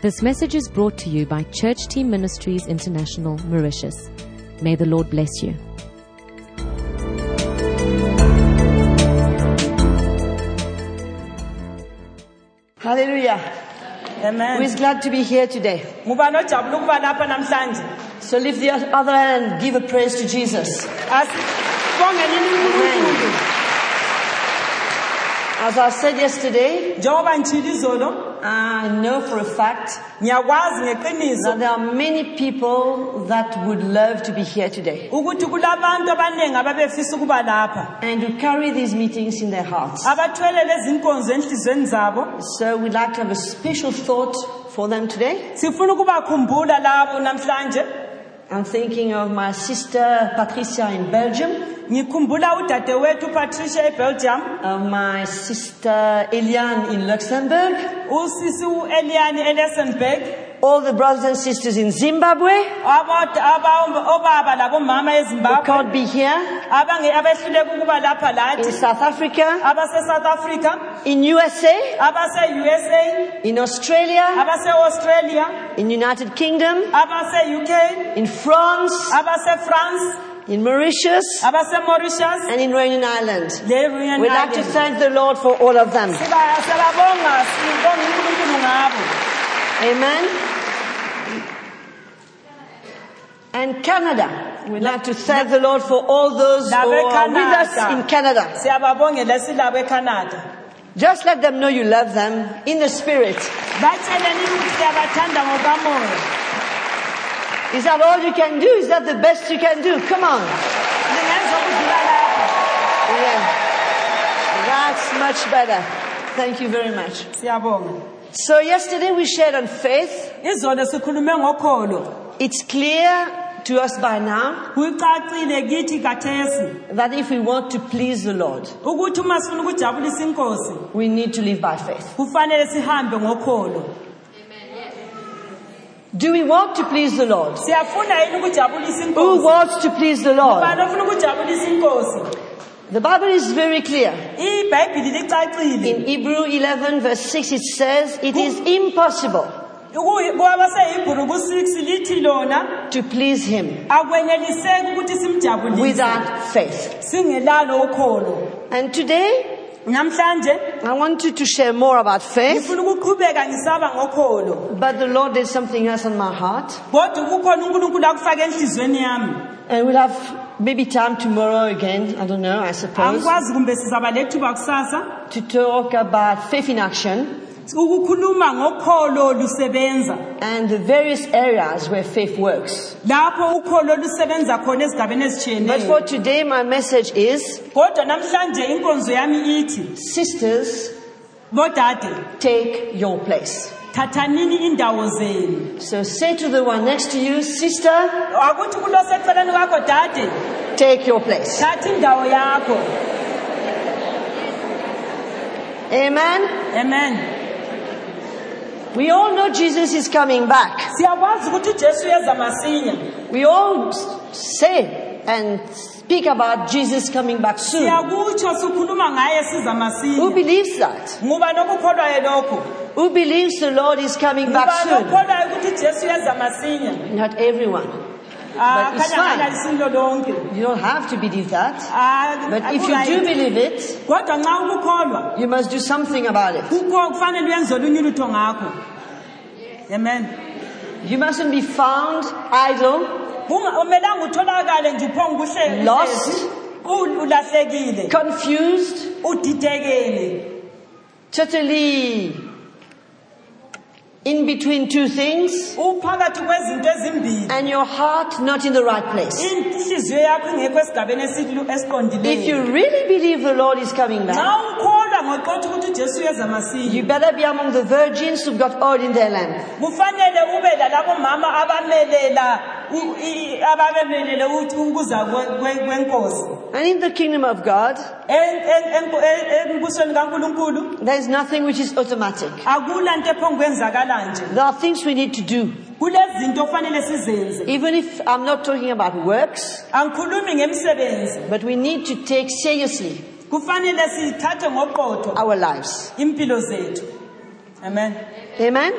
This message is brought to you by Church Team Ministries International, Mauritius. May the Lord bless you. Hallelujah. Who Amen. is glad to be here today? Ngubani ojabula ukuba lapha namhlanje? So lift the other hand and give a praise to Jesus. Asibongeleni uNkulunkulu. As I said yesterday, Njengoba ngitshilo izolo, I know for a fact ngiyakwazi ngeqiniso that there are many people that would love to be here today ukuthi kulabantu abaningi ababefisa ukuba lapha. and to carry these meetings in their hearts. Abathwele lezi nkonzo enhlizweni zabo. So we'd like to have a special thought for them today. Sifuna ukubakhumbula labo namhlanje. I'm thinking of my sister Patricia in Belgium, Ngikhumbula udadewethu Patricia eBelgium, of my sister Eliane in Luxembourg, usisi uEliani eLessenburg, all the brothers and sisters in Zimbabwe. Who can't be here, abange abehluleka ukuba lapha in. South Africa, South Africa, in USA, USA, in Australia, Australia, in United Kingdom, UK, in France, France, in Mauritius, Mauritius, and in Reunion Island. We'd like to thank the Lord for all of them. Amen. And Canada. We'd like to thank the Lord for all those who are with us in Canada. Siyababongela silabo eCanada. Just let them know you love them in the spirit. Batsheleni ukuthi siyabathanda ngokamoya. Is that all you can do? Is that the best you can do? Come on. Ningenza ukudlula lapho. Yeah. That's much better. Thank you very much. So yesterday we shared on faith. Izolo sikhulume ngokholo. It's clear to us by now Kucacile kithi kathesi that if we want to please the Lord, ukuthi uma sifuna ukujabulisa inkosi we need to live by faith. ngokholo. Do we want to please the Lord? Siyafuna yini ukujabulisa Who wants to please the Lord? The Bible is very clear. In Hebrew 11 verse 6 it says, it is impossible kwabasehibhuru ku-6 lithi lona to please Him akweneliseki ukuthi simjabulise without faith. And today, namhlanje I want you to share more about faith, ngifuna ukuqhubeka ngisaba ngokholo. but the Lord did something else on my heart. kodwa kukhona unkulunkulu akufake enhliziyweni yami. And we'll have maybe time tomorrow again, I don't know, I suppose, angikwazi kumbe sizaba lethuba kusasa. to talk about faith in action ukukhuluma ngokholo lusebenza and the various areas where faith works. lapho ukholo lusebenza khona ezigabeni But for today, my message is, kodwa namhlanje inkonzo yami ithi sisters, bodade take your place. thathanini indawo zenu So say to the one next to you, sister, akuthi kuloseceleni kwakho dade take your place. thatha indawo yakho Amen. amen We all know Jesus is coming back. siyakwazi ukuthi ujesu uyeza masinya We all say and speak about Jesus coming back soon. siyakutsho sikhuluma ngaye siza Who believes that? nguba nokukholwayo lokho Who believes the Lord is coming back soon? nokukholwayo ukuthi jesu uyeza masinya Not everyone. Ah, But it's fine. ngana lisilo lonke You don't have to believe that. Ah, But if you do believe it, kodwa nxa ukukholwa you must do something about it. kukho kufanele uyenze olunye ulutho ngakho amen You mustn't be found idle, Kunga- umelanga utholakale nje uphonga uhle Lost. Confused, totally in between two things, uphakathi kwezinto ezimbili and your heart not in the right place. inhliziyo yakho ingekho esigabeni esilu- If you really believe the Lord is coming back, nxa ukholwa ngoqotha ukuthi ujesu uyeza you masinya better be among the virgins who've got oil in their lamp. kufanele ube lalabo abamelela And in the kingdom of God, there is nothing which is automatic. There are things we need to do. Even if I'm not talking about works, but we need to take seriously our lives. amen Amen?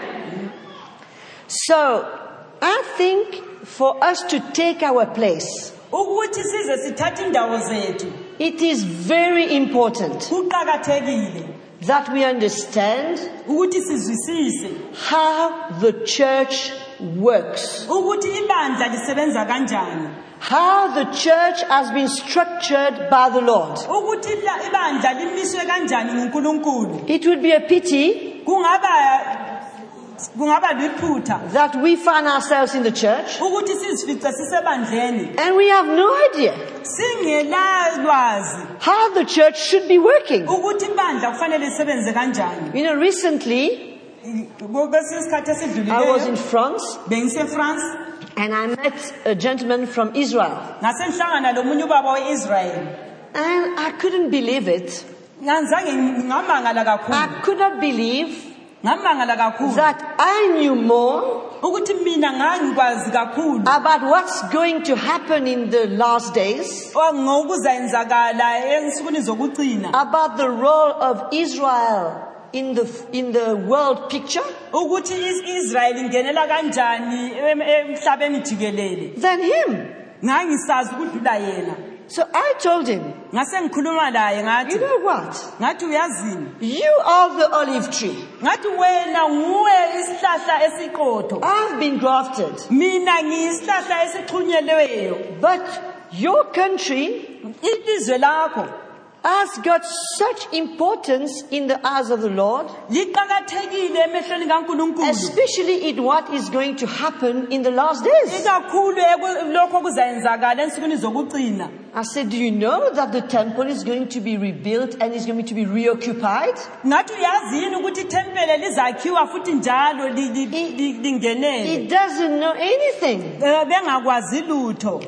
So I think for us to take our place, ukuthi size sithathe indawo zethu. It is very important kuqakathekile that we understand ukuthi sizwisise. how the church works, ukuthi ibandla lisebenza kanjani. How the church has been structured by the Lord. ukuthi ibla- ibandla limiswe kanjani ngunkulunkulu. It would be a pity kungaba kungaba liphutha that we find ourselves in the church ukuthi sizifice sisebandleni and we have no idea how the church should be working. ukuthi ibandla kufanele lisebenze kanjani You know, recently kwesinye isikhathi I was in France bengisefrance and I met a gentleman from Israel. ngase lomunye ubaba we-israyeli And I couldn't believe it. ngazange ngamangala kakhulu I could not believe ngamangala kakhulu. that I knew more ukuthi mina ngangikwazi kakhulu. about what's going to happen in the last days, ngokuzayenzakala ensukwini zokugcina about the role of Israel in the, in the world picture, ukuthi is-israyeli ingenela kanjani em- emhlabeni jikelele. than him. ngangisazi ukudlula yena So I told him, ngase ngikhuluma laye ngathi you know what? ngathi uyazini You are the olive tree. ngathi wena nguwe isihlahla esiqotho I've been grafted. mina ngiyisihlahla esixhunyelweyo But your country ilizwe lakho has got such importance in the eyes of the Lord, liqakathekile emehlweni kankulunkulu especially in what is going to happen in the last days. ikakhulu eku- lokho okuzayenzakala ensukwini zokugcina I said, Do you know that the temple is going to be rebuilt and is going to be reoccupied? ngathi uyazi yini ukuthi ithempele lizakhiwa futhi njalo li- li- li- lingenele He doesn't know anything. Eh, bengakwazi lutho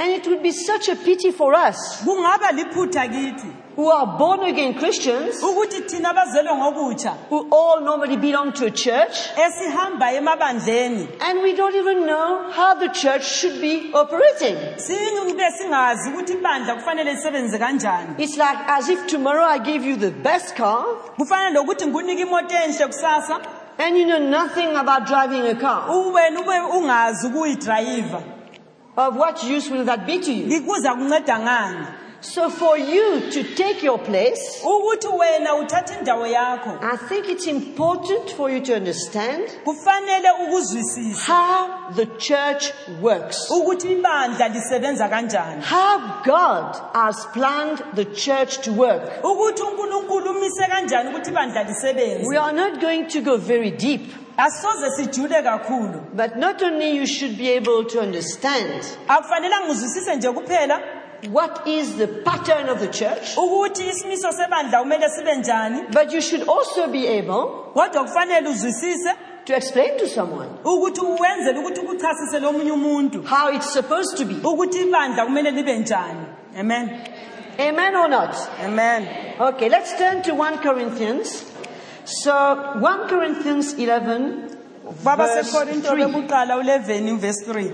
And it would be such a pity for us kungaba liphutha kithi who are born again Christians, ukuthi thina abazelwe ngokutsha who all normally belong to a church, esihamba emabandleni and we don't even know how the church should be operating. sibe singazi ukuthi ibandla kufanele lisebenze kanjani It's like as if tomorrow I give you the best car kufanele ukuthi ngikunike imoto enhle kusasa and you know nothing about driving a car. wena ube ungazi ukuyidrayiva Of what use will that be to you? kuza kunceda ngani So for you to take your place, ukuthi wena uthathe indawo yakho I think it's important for you to understand kufanele ukuzwisisa how the church works. ukuthi ibandla lisebenza kanjani. How God has planned the church to work. ukuthi unkulunkulu umise kanjani ukuthi ibandla lisebenze. We are not going to go very deep, asoze sijule kakhulu. but not only you should be able to understand akufanelanga uzwisise nje kuphela what is the pattern of the church, ukuthi isimiso sebandla kumele sibe njani but you should also be able kodwa kufanele uzwisise to explain to someone ukuthi uwenzele ukuthi ukuchasise lomunye umuntu how it's supposed to be. ukuthi ibandla kumele libe njani amen Amen or not? amen Okay, let's turn to 1 Corinthians. So 1 Corinthians 11, baba verse sekorinto 3. bekuqala u11 verse 3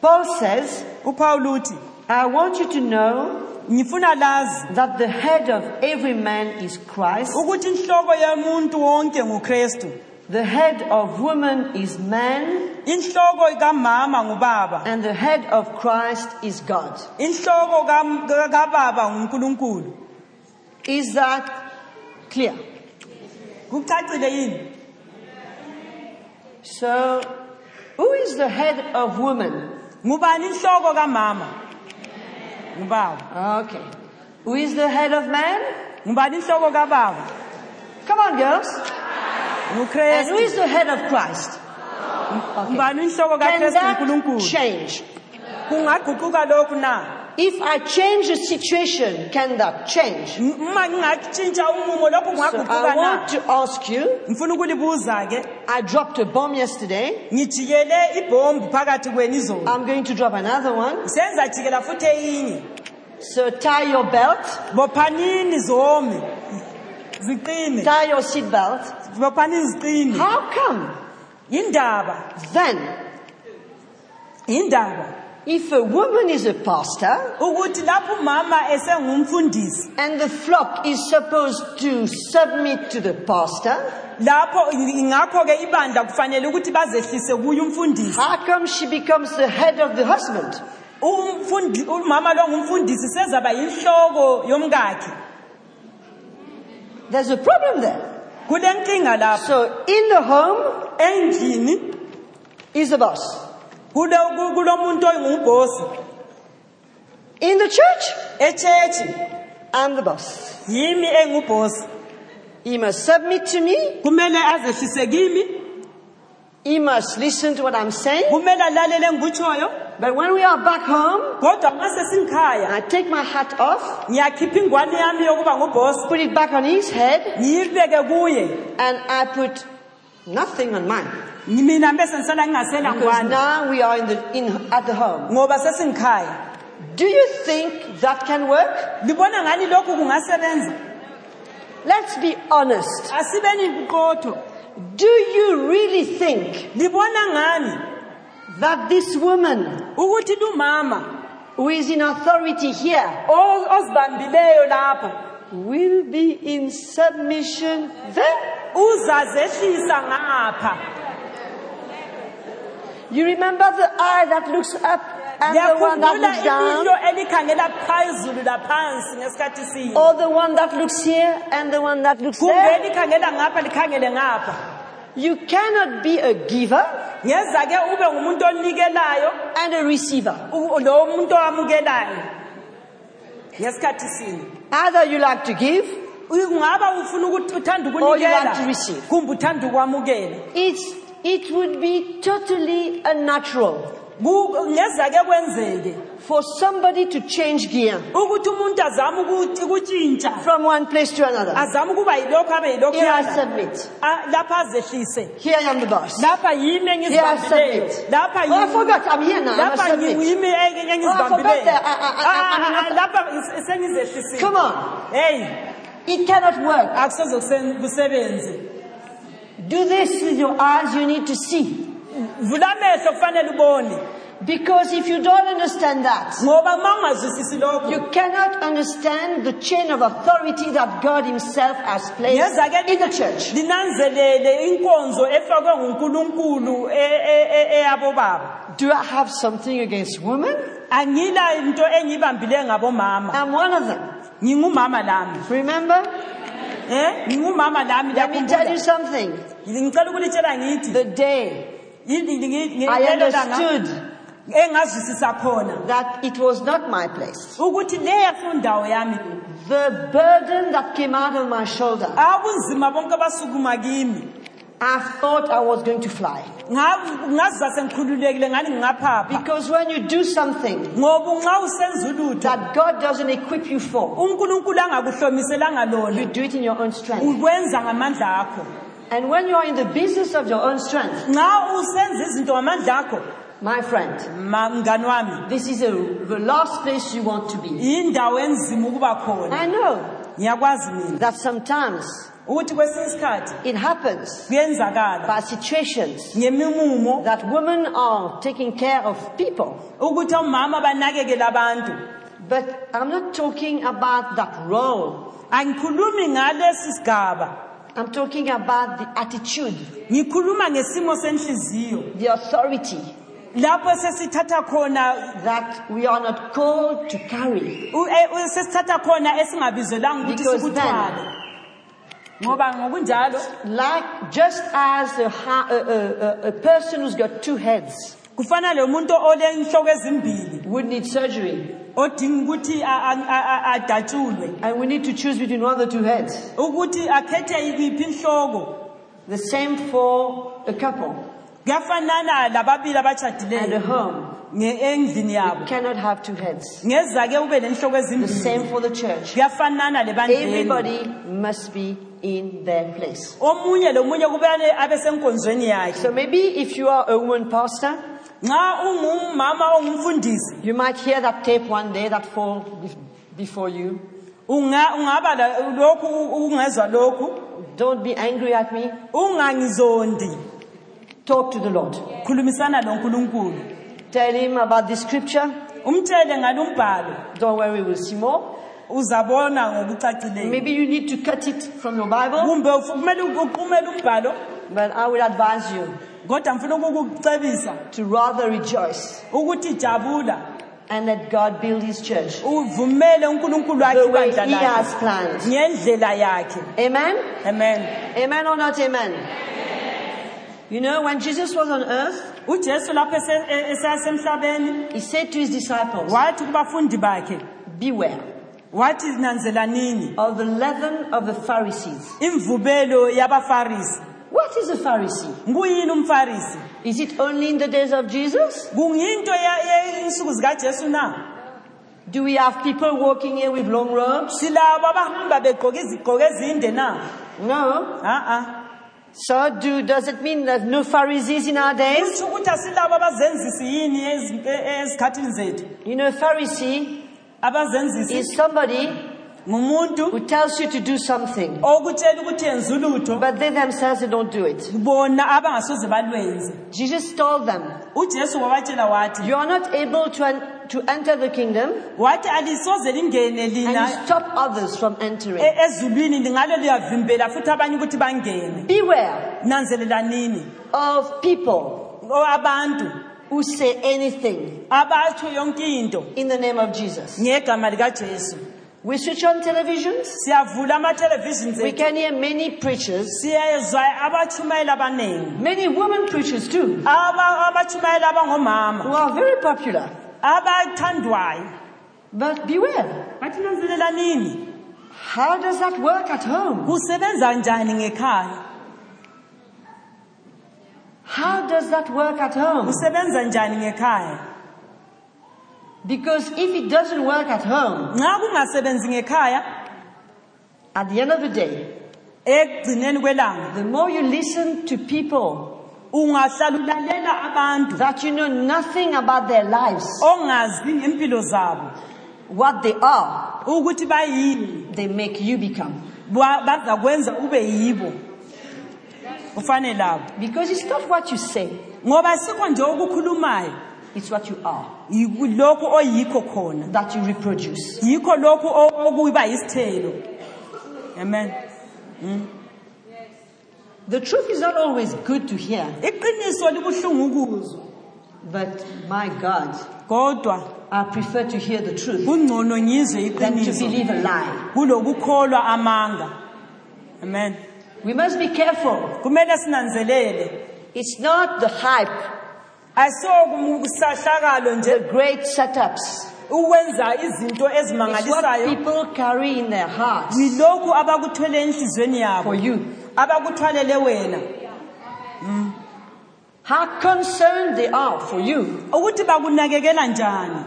Paul says, uthi I want you to know ngifuna lazi that the head of every man is Christ, ukuthi inhloko yomuntu wonke nguKristu. The head of woman is man, inhloko kamama ngubaba. And the head of Christ is God. inhloko kam- ka- kababa nguNkulunkulu. Is that clear? kucacile yini? So, who is the head of woman? ngubani inhloko kamama ngubaba Okay. Who is the head of man? ngubani inhloko kababa Come on, girls. And who is the head of Christ? inhloko Can that change? Kungaguquka lokhu na If I change the situation, can that change? uma ngingatshintsha umumo lokhu So kungaguquka I na want to ask you, ngifuna ukulibuza ke. I dropped a bomb yesterday. ngijikele ibhombu phakathi kwenu izolo. I'm going to drop another one. senza jikela futhi eyinye. So tie your belt, bophanini zome. Ziqine. Tie your seat belt. bophanini ziqine. How come? Then if a woman is a pastor ukuthi lapho umama esengumfundisi and the flock is supposed to submit to the pastor, lapho ngakho ke ibandla kufanele ukuthi bazehlise kuye umfundisi how come she becomes the head of the husband? umfundi umama lo ngumfundisi sezaba yinhloko yomkakhe There's a problem there. kulenkinga lapho So in the home endlini is the boss. Kulo ku- kulomuntu oyingubhosi In the church, echechi I'm the boss. yimi engubhosi He must submit to me. kumele azehlise kimi. He must listen to what I'm saying. kumele alalele engikutshoyo But when we are back home, kodwa uma sesingikhaya I take my hat off, ngiyakhipha ingwane yami yokuba ngubhosi put it back on his head, ngiyibeke kuye. and I put nothing on mine. mina bese ngisala ngingasela Because ngwane now we are in the, in, at the home. ngoba sesingikhaya Do you think that can work? libona ngani lokhu kungasebenza Let's be honest. asibeni Do you really think libona ngani that this woman ukuthi lumama who is in authority here o- ozibambileyo lapha will be in submission ngapha You remember the eye that looks up and the one that looks down? ilihlo elikhangela phezulu laphansi ngesikhathi sinye Or the one that looks here and the one that looks kumbe there? elikhangela ngapha likhangele ngapha You cannot be a giver ngeza ke ube ngumuntu onikelayo and a receiver. u- lo muntu owamukelayo ngesikhathi sinye. Either you like to give, ungaba ufuna ukuthi uthanda Or you ukunikela want to receive. kumbe uthanda ukwamukela. It would be totally unnatural. Kwenzeke for somebody to change gear ukuthi umuntu azame ukutshintsha from one place to another. azame ukuba yilokhu abe Here I yana. submit. Ah, lapha azehlise Here I am the boss. lapha yimi Here I submit. lapha Oh, I yimi- forgot. I'm here now. I must lapha submit. yimi Oh, engizibambileyo that. I- I- I- Ah, I'm ah, not- ah, lapha sengizehlisile Come on. hey It cannot work. akusoze kusen- kusebenze Do this with your eyes. You need to see. vula amehlo kufanele ubone Because if you don't understand that, ngoba uma lokho you cannot understand the chain of authority that God Himself has placed in the church. linanzelele inkonzo efakwe ngunkulunkulu e- e- e- eyabo Do I have something against women? angila into engibambileyo ngabomama I'm one of them. ngingumama lami Remember? eh ngingumama lami Let me tell you something. ngicela ukulitshela ngithi The day yini- ngi- ngi- I understood engazwisisa khona. that it was not my place, ukuthi leya fundawo yami the burden that came out of my shoulder, abunzima bonke basukuma kimi. I thought I was going to fly. Nga- ngazizwa sengikhululekile ngani ngingaphapha. Because when you do something ngoba nxa usenza ulutho that God doesn't equip you for, unkulunkulu angakuhlomiselanga you do it in your own strength. ukwenza ngamandla akho. And when you are in the business of your own strength, nxa usenza izinto ngamandla akho my friend, ma- mngani wami this is a, the last place you want to be. yindawo enzima ukuba khona. I know. Ngiyakwazi mina. That sometimes ukuthi kwesinye isikhathi it happens. kuyenzakala. By situations ngemimumo. that women are taking care of people. ukuthi omama banakekele abantu. But I'm not talking about that role. angikhulumi ngalesi sigaba. I'm talking about the attitude, ngikhuluma ngesimo senhliziyo. the authority lapho sesithatha khona that we are not called to carry. e- eh, u- sesithatha khona esingabizelanga ukuthi Because sikuthwale. ngoba ngokunjalo Like just as a, ha- a, a, a, a person who's got two heads kufana lo muntu olenhloko ezimbili would need surgery, odinga ukuthi a- a- a- a- adatshulwe and we need to choose between one of the two heads. ukuthi akhethe ikiphi inhloko. The same for a couple kuyafanana lababili and a abashadileyo home. nge- endlini yabo Cannot have two heads. ngeza ke ube nenhloko The ezimbili same for the church. kuyafanana lebandleni Everybody must be in their place. omunye lomunye kubane abe senkonzweni yakhe So maybe if you are a woman pastor, nxa ungumama ongumfundisi you might hear that tape one day that fall bef- before you. unga- ungaba la- lokhu ungezwa lokhu Don't be angry at me. ungangizondi Talk to the Lord. khulumisana lonkulunkulu Tell him about the scripture. umtshele Don't worry, we'll see more. uzabona ngokucacileyo Maybe you need to cut it from your Bible, kumbe ufu- kumele uqumele umbhalo but I will advise you kodwa ngifuna ukukucebisa to rather rejoice ukuthi jabula and let God build his church uvumele unkulunkulu the way ibandla he lakhe has planned. ngendlela yakhe Amen? amen Amen or not amen? You know, when Jesus was on earth, ujesu lapho ese- esasemhlabeni he said to his disciples, wathi kubafundi bakhe Beware wathi nanzelanini of the leaven of the Pharisees. imvubelo yabafarisi What is a Pharisee? nguyini umfarisi Is it only in the days of Jesus? kungiyinto insuku zikajesu na Do we have people walking here with long robes? silabo abahamba begqoke izigqoko ezinde na No. a-a So do, does it mean that no Pharisees in our days? ukuthi asilabo abazenzisi yini ezi- e- ezikhathini zethu You know, a Pharisee abazenzisi is somebody ngumuntu who tells you to do something, okutshela ukuthi yenza ulutho but they themselves they don't do it. bona abangasoze balwenze Jesus told them, ujesu wabatshela wathi You are not able to, to enter the kingdom wathi alisoze lingene and lina stop others from entering. e- ezulwini lingalo liyavimbela futhi abanye ukuthi bangene Beware nanzelelanini of people O- abantu who say anything abatsho yonke into in the name of Jesus. ngegama likajesu We switch on televisions. siyavula amatelevision We can hear many preachers, siyezwa abatshumayeli abaningi many women preachers too, Aba- abatshumayeli who are very popular. Abathandwayo But beware. How does that work at home? kusebenza njani ngekhaya How does that work at home? kusebenza njani ngekhaya Because if it doesn't work at home, nxa kungasebenzi ngekhaya at the end of the day, ekugcineni kwelanga the more you listen to people ungahlala ulalela abantu that you know nothing about their lives, ongazi ngempilo zabo. what they are, ukuthi bayini? they make you become. ba- bazakwenza ube yibo. Ufane labo. Because it's not what you say, ngoba sikho nje okukhulumayo. it's what you are. Yiku- lokhu oyikho khona. That you reproduce. yikho lokhu o- okuba yisithelo. Amen hmm? The truth is not always good to hear, iqiniso libuhlungu ukuzwa but my God, kodwa I prefer to hear the truth kungcono ngizwe than to iqiniso. believe a lie. kulokukholwa amanga. Amen. We must be careful. kumele sinanzelele. It's not the hype, asokusahlakalo nje. The great setups. ukwenza izinto It's what ezimangalisayo. people carry in their hearts. Yilokhu abakuthwele enhliziyweni yabo. For you. Abakuthwalele wena. Mm. How concerned they are for you, ukuthi bakunakekela njani?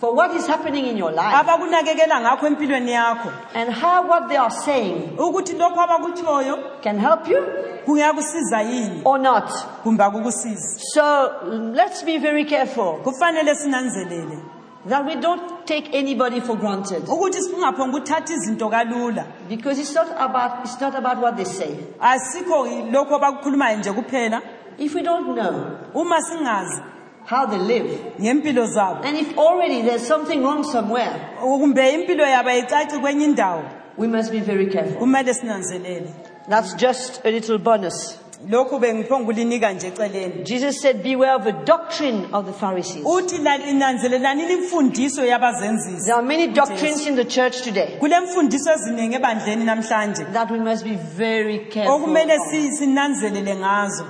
For what is happening in your life, abakunakekela ngakho empilweni yakho. And how what they are saying. Ukuthi abakutshoyo can help you? kuyakusiza yini? Or not. kumbe akukusizi So let's be very careful. Kufanele sinanzelele that we don't take anybody for granted ukuthi singaphonga ukuthatha izinto kalula because it's not about it's not about what they say. asikho lokhu abakukhulumayo nje kuphela If we don't know uma singazi how they live, ngempilo zabo and if already there's something wrong somewhere, kumbe impilo yabo ayicaci kwenye indawo we must be very careful. kumele sinanzelele That's just a little bonus. Lokhu bengiphonga ukulinika nje eceleni. Jesus said, Beware of the doctrine of the Pharisees. uthi la- nanzelelani imfundiso yabazenzisi. There are many doctrines in the church today. Kulemfundiso eziningi ebandleni namhlanje. That we must be very careful okumele of, si- sinanzelele ngazo.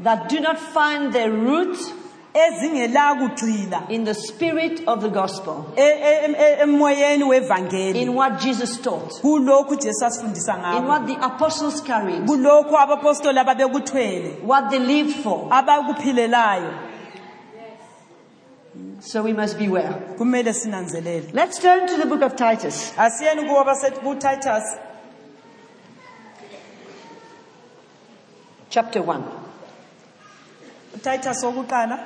That do not find their root in the spirit of the gospel, em- emoyeni wevangeli in what Jesus taught, kulokhu ujesu asifundisa in what the apostles carried, kulokhu abapostoli ababekuthwele what they lived for. So we must beware. Let's turn to the book of Titus. asiyeni kuwo basethi kutitus chapter 1. utitus wokuqala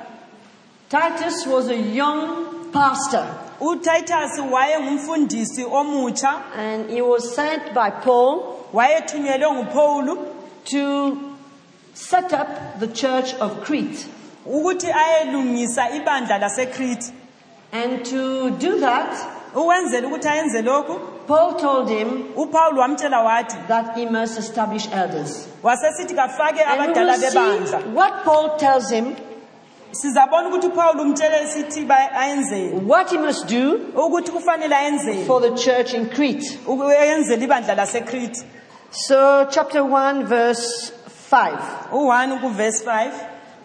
Titus was a young pastor utitus wayengumfundisi omutsha and he was sent by Paul wayethunyelwe to set up the church of Crete. ukuthi ayelungisa ibandla lasekrete And to do that, ukwenzela ukuthi ayenze lokhu Paul told him upawuli wamtshela wathi that he must establish elders. wasesithi kafake And we abadala will see bebandla what Paul tells him, sizabona ukuthi upawuli umtshele sithi ba- what he must do ukuthi kufanele ayenzeni for the church in Crete. ukuyenzela ibandla lasekrete So, chapter 1, verse 5. u-1 kuvesi 5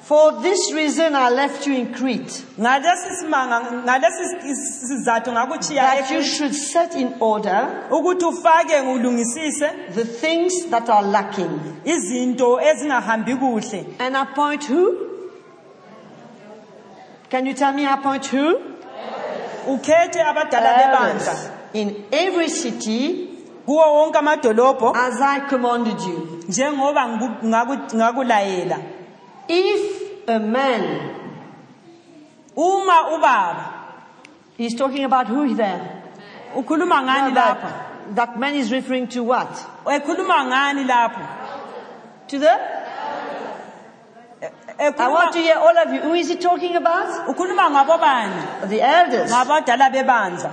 For this reason I left you in Crete, ngalesi simanga ngalesi si- sizathu ngakuchiya that you should set in order ukuthi ufake ulungisise the things that are lacking. izinto ezingahambi kuhle And appoint who? Can you tell me appoint who? ukhethe abadala bebandla in every city kuwo wonke amadolobho as I commanded you. njengoba ngiku- ngaku- ngakulayela If a man, uma ubaba he's talking about who there? ukhuluma ngani lapha That, that man is referring to what? ekhuluma ngani lapho To the? I Ekhuluma- want to hear all of you. Who is he talking about? ukhuluma ngabo bani The elders. ngabadala bebandla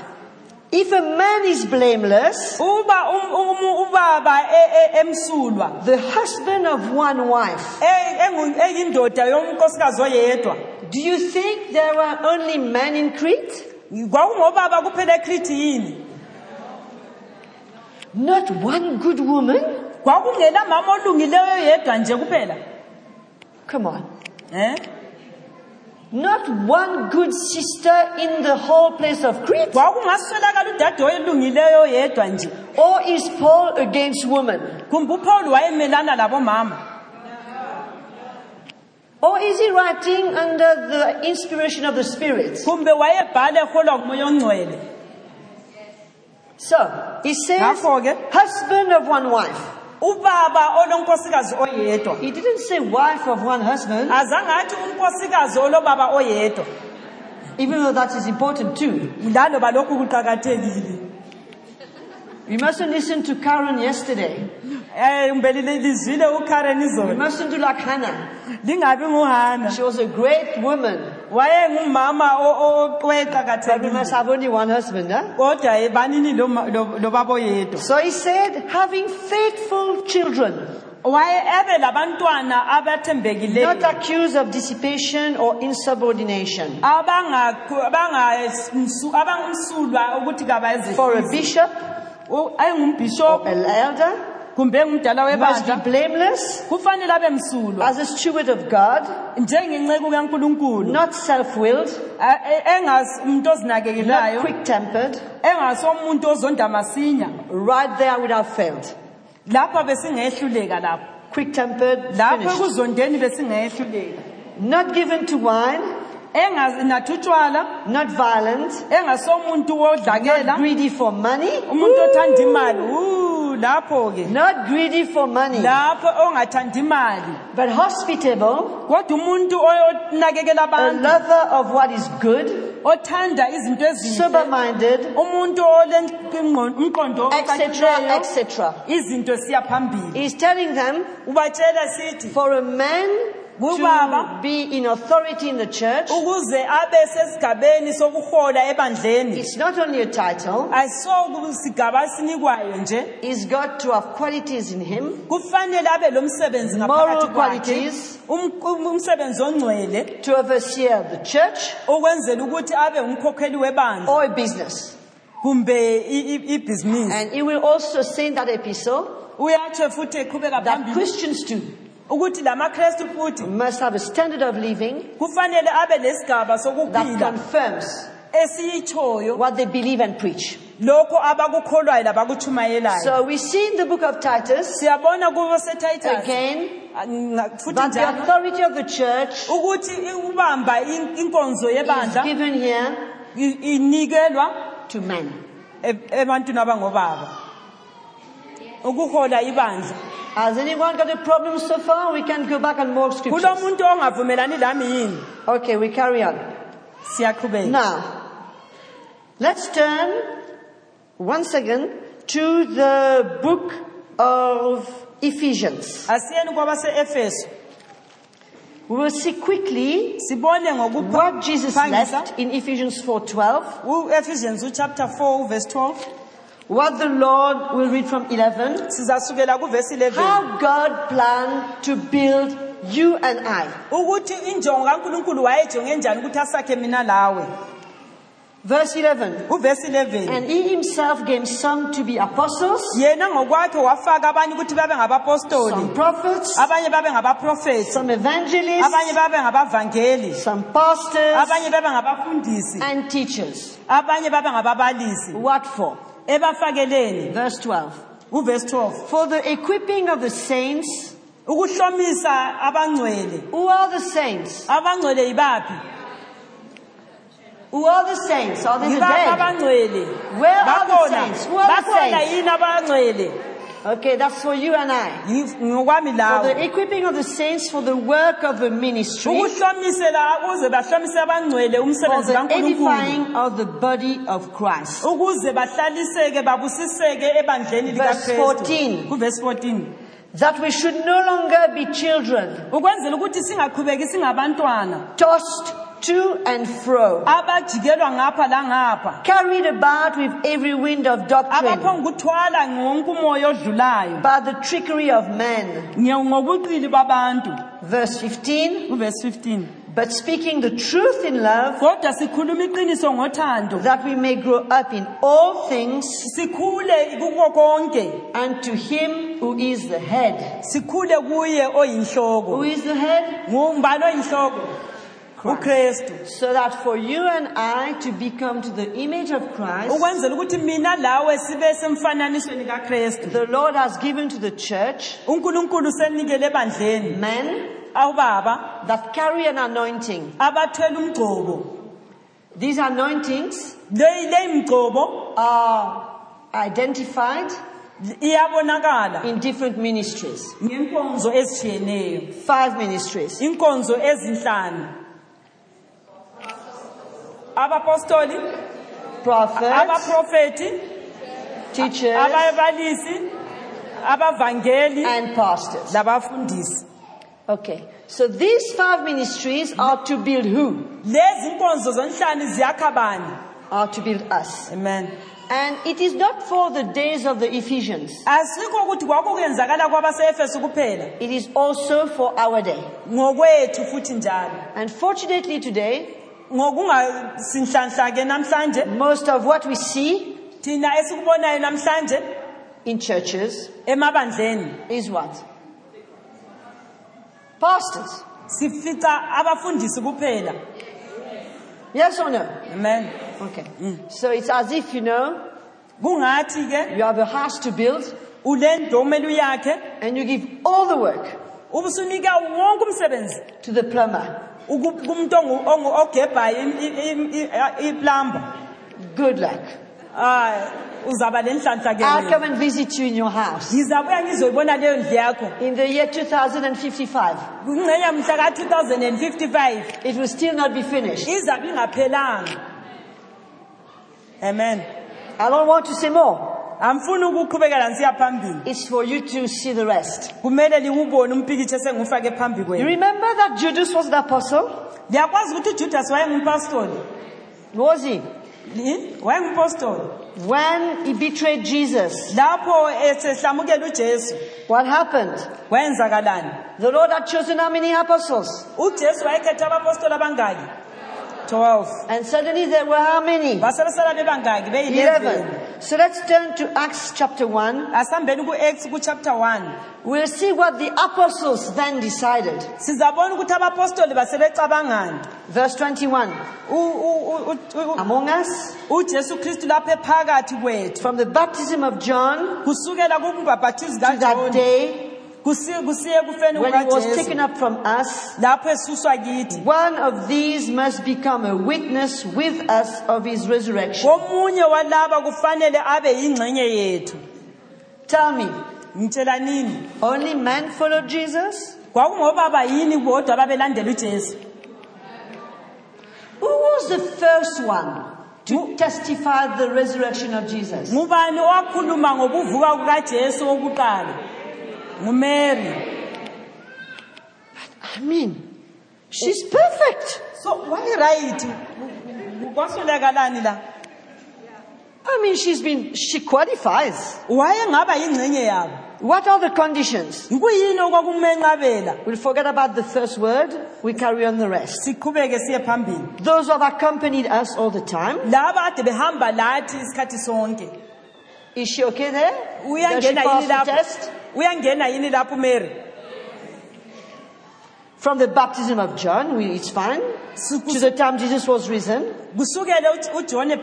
If a man is blameless, uba um- um- ubaba e- e- emsulwa the husband of one wife, e- engu- eyindoda yomnkosikazi oyedwa do you think there were only men in Crete? kwakungobaba kuphela ekrete yini Not one good woman? kwakungela mama olungileyo yedwa nje kuphela Come on. Eh Not one good sister in the whole place of Crete? kwakungaswelakala udade olungileyo yedwa nje Or is Paul against women? kumbe uPaul wayemelana labomama Or is he writing under the inspiration of the Spirit? kumbe wayebhala eholwa ngumoya ongcwele So, he says, Ngakho-ke, husband of one wife. Ubaba olonkosikazi oyedwa. He didn't say wife of one husband, azange athi unkosikazi olobaba oyedwa. Even though that is important too. laloba lokhu kuqakathekile. You mustn't listen to Karen yesterday. kumbe li- lizwile ukaren You izolo mustn't do like Hannah. lingabi nguhana She was a great woman. wayengumama o- o- But we must have only one husband, huh? kodwa eh, banini lo ma- lo lo baba oyedwa So he said, having faithful children, waye ebe labantwana not abathembekileyo accused of dissipation or insubordination. abangakhu- abangamsu- abangumsulwa ukuthi For a bishop ayingumbhishophu an elder kumbe engumdala must be webandla blameless kufanele abe msulwa. as a steward of God, njengenceku kankulunkulu. not self-willed, A- e- engas- umuntu not ozinakekelayo quick-tempered, engasomuntu ozonda masinya. right there without failed. lapha besingehluleka lapho. Quick-tempered, lapho finished. ekuzondeni besingehluleka. Not given to wine, not violent, engasomuntu wodlakela. Not greedy for money, umuntu othanda imali. Lapho ke. Not greedy for money, lapho ongathanda imali. But hospitable, kodwa umuntu onakekela a lover of what is good, othanda izinto ezinhle. Sober-minded, umuntu etc., etc. izinto siya phambili. He's telling them ubatshela sithi for a man to be in authority in the church, ukuze abe sesigabeni sokuhola ebandleni. It's not only a title, ayisokusigaba sinikwayo nje. He's got to have qualities in him, kufanele abe lo msebenzi Moral ngaphakathi kwakhe. qualities. Um- um- umsebenzi ongcwele. To overseer the church, okwenzela ukuthi abe umkhokheli webandla. Or a business. kumbe i- i- ibhizinisi And he will also say in that epistle uyatsho futhi eqhubeka that phambili. Christians too ukuthi lamakrestu futhi must have a standard of living kufanele abe lesigaba that sokuphila confirms esiyitshoyo what they believe and preach. lokho abakukholwayo labakutshumayelayo So we see in the book of Titus siyabona kubo setitus. again futhi that the njalo. authority of the church ukuthi ubamba in- inkonzo is yebandla given here i- inikelwa to men. e- ebantwini abangobaba. Ukuhola ibandla Has anyone got a problem so far? We can go back and more scriptures. muntu ongavumelani lami yini Okay, we carry on. Now, let's turn once again to the book of Ephesians. We will see quickly what Jesus left in Ephesians 4:12, u-ephesians uchapter 4 verse 12 what the Lord will read from 11, sizasukela kuvesi 11 how God planned to build you and I. ukuthi injongo kankulunkulu wayejonge njani ukuthi asakhe mina lawe. Verse 11. uvesi 11 And he himself gave some to be apostles, yena ngokwakhe wafaka abanye ukuthi babe some prophets, abanye babe ngabaprofethi some evangelists, abanye babe ngabavangeli. some pastors, abanye babe ngabafundisi. and teachers. abanye babe ngababalisi. What for? Ebafakeleni Verse 12. uvesi 12 For the equipping of the saints. ukuhlomisa abangcwele Who are the saints? abangcwele yibaphi Who are the saints? Are they the dead? abangcwele Where are the saints? Who are the saints? yini abangcwele Okay, that's for you and I. For the equipping of the saints for the work of the ministry, ukuhlomisela ukuze bahlomise abangcwele for the edifying of the body of Christ. ukuze bahlaliseke babusiseke ebandleni Verse 14. kuvesi 14 That we should no longer be children, ukwenzela ukuthi singaqhubeki singabantwana. Tossed to and fro, abajikelwa ngapha langapha carried about with every wind of doctrine. Abaphongukuthwala wonke umoya odlulayo. By the trickery of men. nge- ngobuqili babantu. Verse 15. kuvesi 15 But speaking the truth in love, kodwa sikhuluma iqiniso ngothando. that we may grow up in all things sikhule kuko konke. unto him who is the head. sikhule kuye Who is the head? oyinhloko ukristu So that for you and I to become to the image of Christ, ukwenzela ukuthi mina lawe sibe semfananisweni kakristu the Lord has given to the church unkulunkulu senikele ebandleni. men that carry an anointing. These anointings are identified in different ministries. Five ministries. Abapostoli Prophets, abaprofeti teachers, ababalisi abavangeli and pastors. labafundisi Okay. So these five ministries are to build who? lezi nkonzo zonhlanu ziyakha bani Are to build us. amen And it is not for the days of the Ephesians. asikho ukuthi kwakukuyenzakala kwabase-efesu kuphela It is also for our day. ngokwethu futhi njalo Unfortunately today, ngokungasinhlanhla-ke namhlanje most of what we see thina esikubonayo namhlanje in churches emabandleni is what? Pastors. sifica abafundisi kuphela Yes or no? amen Okay. Mm. So it's as if, you know, kungathi-ke you have a house to build ulento omele uyakhe and you give all the work ubusunika wonke umsebenzi to the plumber. Kumuntu ogebhayo im- im- im- i- iplamba Good luck. uzaba le nhlanhla-ke I'll come and visit you in your house. ngizabuya ngizoyibona leyo ndlu yakho In the year 2055, kungcenya mhla ka-2055 it will still not be finished. izabe ingaphelanga amen I don't want to say more. Amfuni ukuqhubekela nisiya phambili It's for you to see the rest. kumele liwubone umpikitsho esengufake phambi You kwenu remember that Judas was the apostle? liyakwazi ukuthi ujudas wayengumpastoli Was he? When he betrayed Jesus, lapho esehlamukela ujesu what happened? wayenzakalani The Lord had chosen how many apostles? ujesu wayekhetha abapostoli abangaki 12 And suddenly there were how many? basebesala bebangaki beyi-11 So let's turn to Acts chapter 1. asihambeni ku-acts ku-chapter 1 We'll see what the apostles then decided. sizabona ukuthi abapostoli basebecabangani? Verse 21. U- u- u- u- u- Among us, ujesu kristu lapho ephakathi from the baptism of John to that day kusiye kusiye kufeni when he was taken up from us, lapho esuswa kithi one of these must become a witness with us of his resurrection. omunye walaba kufanele abe yingxenye yethu Tell me, only men followed Jesus? kwakungobaba yini bodwa ababelandela ujesu Who was the first one to testify the resurrection of Jesus? Ngubani owakhuluma ngokuvuka kukajesu wokuqala ngumary I mean, She's perfect. so kwaswelekalani la I mean, she's been, she qualifies. wayengaba yingxenye yabo What are the conditions? We'll forget about the first word. We carry on the rest. siqhubeke siye phambili Those who have accompanied us all the time. laba ade behamba lathi isikhathi sonke Is she okay there? Does she pass the test? Uyangena yini lapho mary From the baptism of John, we, it's fine. To the time Jesus was risen. kusukele ujohn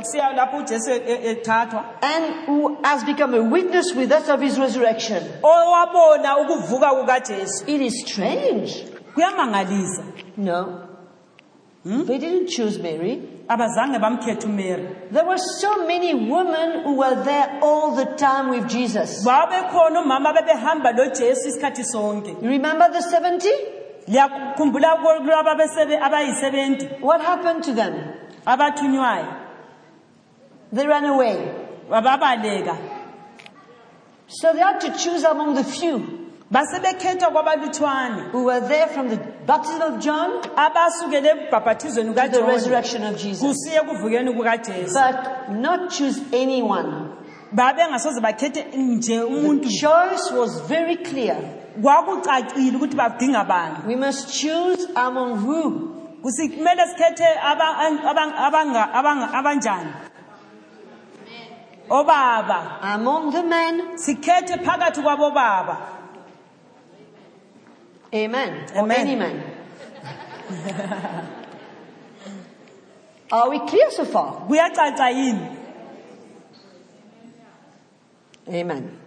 kusiya lapho ujesu ethathwa And who has become a witness with us of his resurrection. owabona ukuvuka kukajesu It is strange. kuyamangalisa No. Hmm? They didn't choose Mary. abazange bamkhetha umary There were so many women who were there all the time with Jesus. babekhona umama bebehamba lojesu isikhathi sonke You remember the 70? liyakhumbula kulaba besebe- abayi-70 What happened to them? abathunywayo They ran away. So they had to choose among the few basebekhethwa kwabalutshwane who were there from the baptism of John abasukele ekubhabhathizweni to the kajona resurrection of Jesus. kusiye kuvukeni kukajesu But not choose anyone. babengasoze bakhethe nje The umuntu choice was very clear. kwakucacile ukuthi badinga bani We must choose among who? kusi kumele sikhethe aba- aba- abanga- abanga- abanjani obaba Among the men. sikhethe phakathi kwabobaba Amen. Amen. any man. Are we clear so far? kuyacaca yini Amen.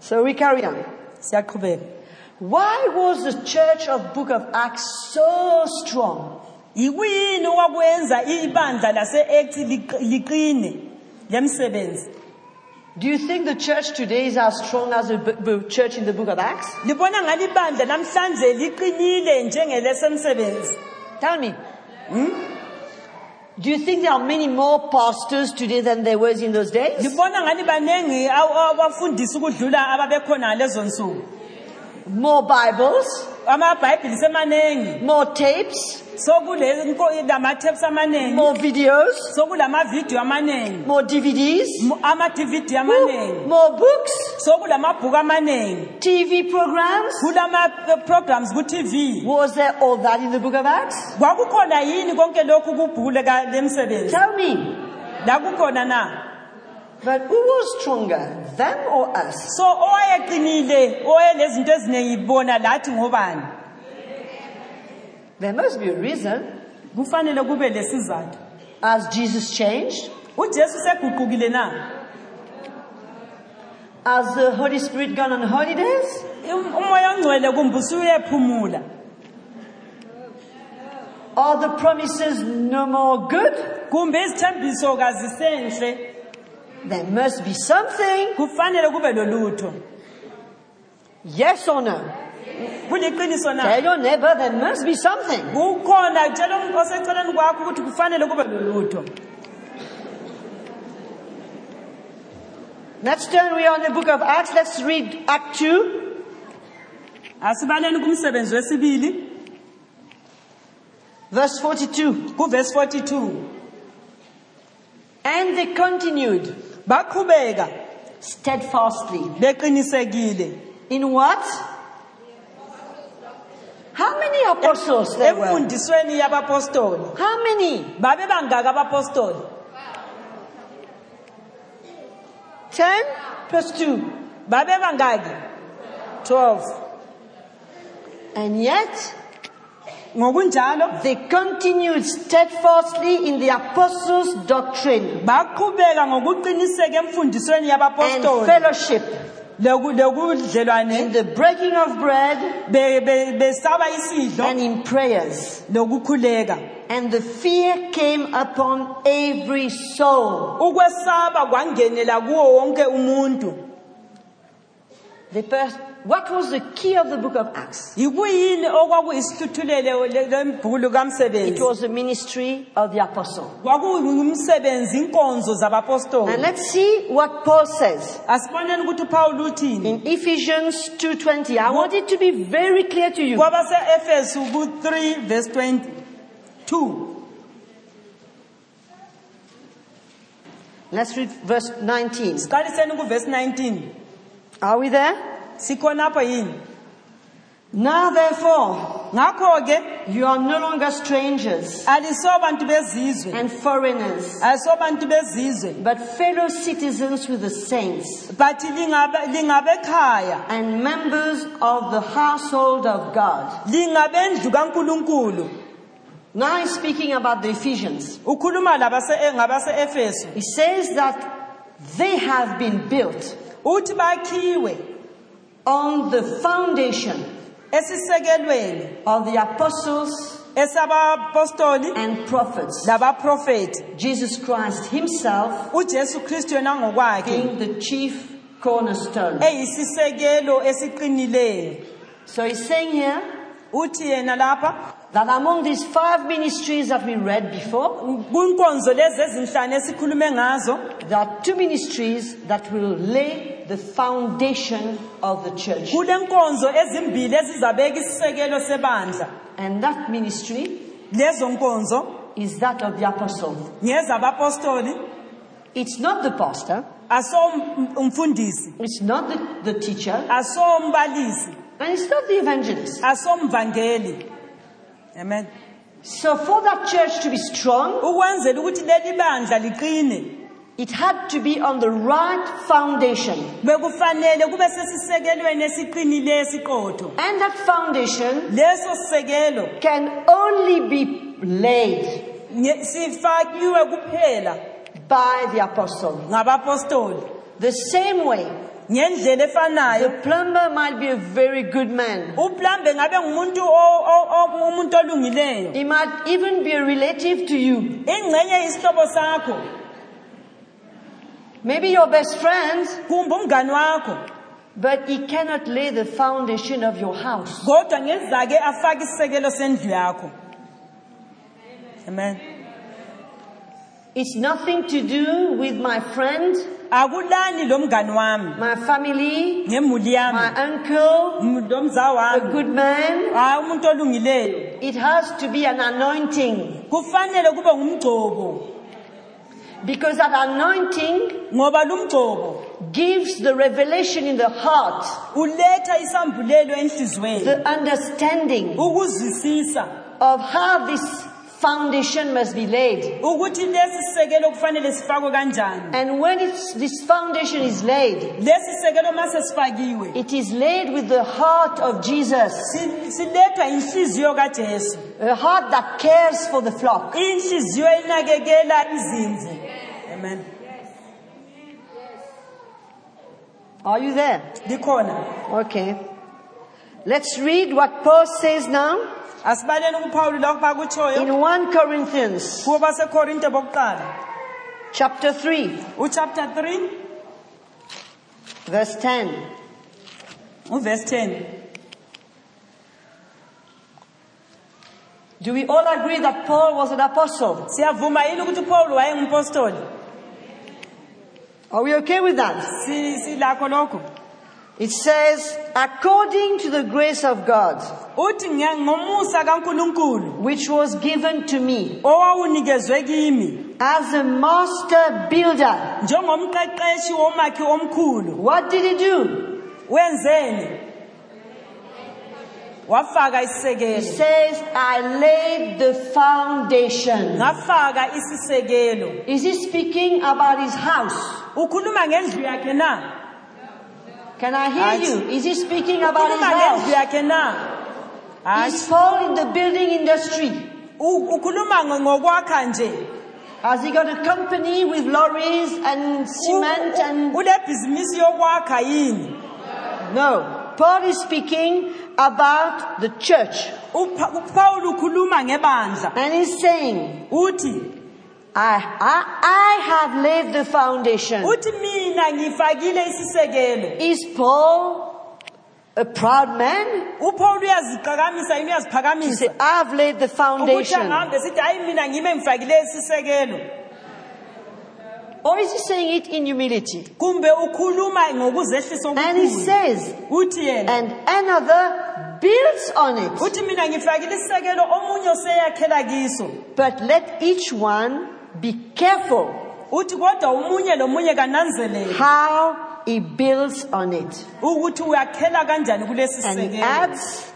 So we carry on. siyaqhubeka Why was the church of Book of Acts so strong? yikuyini okwakwenza ibandla lase-act liq- liqine lemsebenzi Do you think the church today is as strong as the b- b- church in the Book of Acts? libona ngani ibandla namhlanje liqinile njengelesemsebenzi Tell me. Hmm? Do you think there are many more pastors today than there was in those days? libona ngani baningi aw- ukudlula ababekhona lezo nsuku More Bibles? More tapes? More videos? More DVDs? amaningi More books? TV programs? Eh, ku-tv Was there all that in the Book of Acts? kwakukhona yini konke lokhu kubhuku leka- lemsebenzi Tell me. La kukhona na But who was stronger, them or us? so owayeqinile owayelezinto eziningi bona lathi ngobani There must be a reason. kufanele kube lesizathu Has Jesus changed? ujesu seguqukile na Has the Holy Spirit gone on holidays? Um- umoya ongcwele kumbe usuyephumula Are the promises no more good? kumbe izithembiso kazisenhle There must be something. kufanele kube lolutho Yes or no? kuliqiniso na Tell your neighbor there must be something. kukhona tshela umuntu oseceleni kwakho ukuthi kufanele kube lolutho Let's turn. We are in the book of Acts. Let's read Act 2, asibaleni kumsebenzi wesibili verse 42. kuvesi 42 And they continued baqhubeka steadfastly. beqinisekile In what? How many apostles there were? emfundisweni yabapostoli How many? babe bangaka abapostoli 10 plus 2. babe bangaki 12 And yet, ngokunjalo they continued steadfastly in the apostles' doctrine. Baqhubeka ngokuqiniseka emfundisweni and yabapostoli fellowship, in the breaking of bread. Be- be- besaba isidlo. And in prayers. lokukhuleka. And the fear came upon every soul. ukwesaba kwangenela kuwo wonke umuntu the pers- what was the key of the book of Acts? yikuyini okwakuyisihluthulele le- It was the ministry of the apostle. kwakungumsebenzi inkonzo And zabapostoli let's see what Paul says asiboneni ukuthi uphawuli uthini in Ephesians 2:20. I want it to be very clear to you. kwabase-efesu ku-3 verse 22 Let's read verse 19. siqaliseni kuvesi 19 Are we there? sikhonapho yini Now therefore, ngakho-ke you are no longer strangers. Alisobantu bezizwe. And foreigners, alisobantu bezizwe. But fellow citizens with the saints. But lingabe- lingabekhaya and members of the household of God. lingabendlu kankulunkulu. Now he's speaking about the Ephesians. ukhuluma labase- eh, ngabase-efesu He says that they have been built uthi bakhiwe on the foundation esisekelweni of the apostles esabapostoli and prophets. labaprofethi Jesus Christ himself ujesu kristu yena ngokwakhe being the chief cornerstone. eyisisekelo esiqinileyo So he's saying here uthi yena lapha that among these five ministries that we read before, kwinkonzo lezi ezinhlanu esikhulume ngazo there are two ministries that will lay the foundation of the church. kule nkonzo ezimbili ezizabeka isisekelo sebandla And that ministry lezo nkonzo is that of the apostle. ngezabapostoli It's not the pastor, aso umfundisi it's not the, the teacher, aso umbalisi and it's not the evangelist. aso mvangeli amen So for that church to be strong, ukwenzela ukuthi leli bandla liqine it had to be on the right foundation. bekufanele kube sesisekelweni esiqinileyo esiqotho And that foundation leso sisekelo can only be laid sifakiwe kuphela by the apostle. ngabapostoli The same way, ngendlela the efanayo plumber might be a very good man. uplambe ngabe ngumuntu umuntu olungileyo. He might even be a relative to you. ingxenye isihlobo sakho. Maybe your best friend, kumbe umngani wakho. but he cannot lay the foundation of your house. kodwa ngezake afake isisekelo sendlu yakho. Amen. It's nothing to do with my friend, akulani wami. My family, ngemuli my uncle, a good man. hayi umuntu olungileyo It has to be an anointing. Kufanele kube ngumgcobo. Because that anointing ngoba lumgcobo gives the revelation in the heart, uletha isambulelo enhlizweni. the understanding ukuzwisisa. of how this foundation must be laid. ukuthi lesi sisekelo kufanele sifakwe kanjani And when it's, this foundation is laid, lesi sisekelo mase sifakiwe it is laid with the heart of Jesus, si- silethwa inhliziyo kajesu a heart that cares for the flock. inhliziyo inakekela izimvu amen Are you there? likhona Okay. Let's read what Paul says now asibaleni kuphawuli lokho bakutshoyo in 1 Corinthians kubo basekorinte bokuqala chapter 3, chapter 3 verse 10. verse 10 Do we all agree that Paul was an apostle? siyavuma yini ukuthi uphawuli wayengumpostoli Are we okay with that? Si- silakho lokho It says, according to the grace of God, uthi nge- ngomusa kankulunkulu which was given to me as a master builder. njengomqeqeshi womakhi omkhulu What did he do? He says, I laid the foundation. Is he speaking about his house? ukhuluma ngendlu yakhe na Can I hear you? Is he speaking about his ukhuluma ngendlu house? yakhe na Paul in the building industry? U- ukhuluma ngo- ngokwakha nje Has he got a company with lorries and cement and ulebhizinisi yokwakha yini no? Paul is speaking about the church and he's saying, I, I, I have laid the foundation. uthi mina ngifakile isisekelo Is Paul a proud man upaul uyaziqakamisa yini to uyaziphakamisa say, I've laid the ukuthi foundation? angahambe sithi hayi mina ngime ngifakile isisekelo Or is he saying it in humility? kumbe ukhuluma ngokuzehlisa And he okukhulu says, uthi yena and another builds on it. uthi mina ngifakile isisekelo omunye useyakhela kiso But let each one be careful uthi kodwa umunye lomunye kananzelele how he builds on it. ukuthi uyakhela kanjani kulesi And he adds,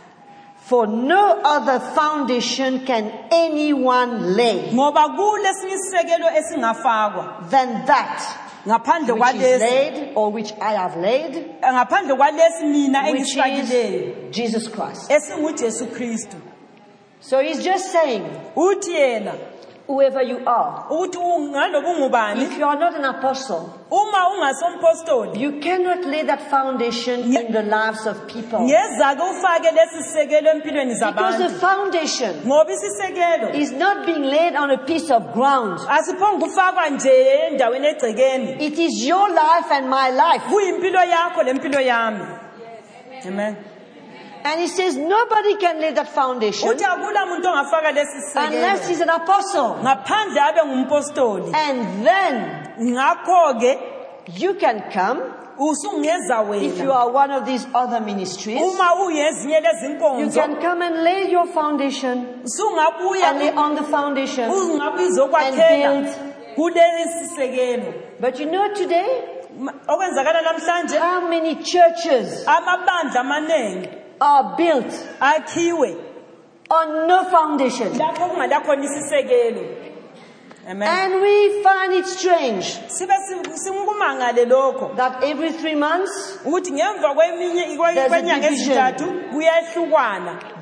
for no other foundation can anyone lay ngoba kulesinye isisekelo esingafakwa. than that ngaphandle which is kwalesi laid or which I have laid, ngaphandle kwalesi mina which engisifakileyo is Jesus Christ. esingujesu kristu. So he's just saying, uthi yena whoever you are, ukuthi ungaloba ungubani. If you are not an apostle, you cannot lay that foundation in the lives of people. ngeza-ke ufake lesi sisekelo empilweni Because the foundation is not being laid on a piece of ground. asiphonge ukufakwa nje endaweni egcekeni. It is your life and my life. kuyimpilo yakho lempilo yami. Amen And he says nobody can lay that foundation uthi akula muntu ongafaka lesi unless he's an apostle. ngaphandle abe ngumpostoli And then ngakho-ke you can come usungeza if you wena are one of these other ministries. uma uyezinye You can come and lay your foundation and lay on the foundation. ungabiza And okwakhela. But you know today, okwenzakala namhlanje how many churches amabandla amaningi are built akhiwe on no foundation? lapho kungala isisekelo amen And we find it strange sibe si- sikumangale lokho that every three months, ukuthi ngemva kweminye kwe- There's a kwenyanga division.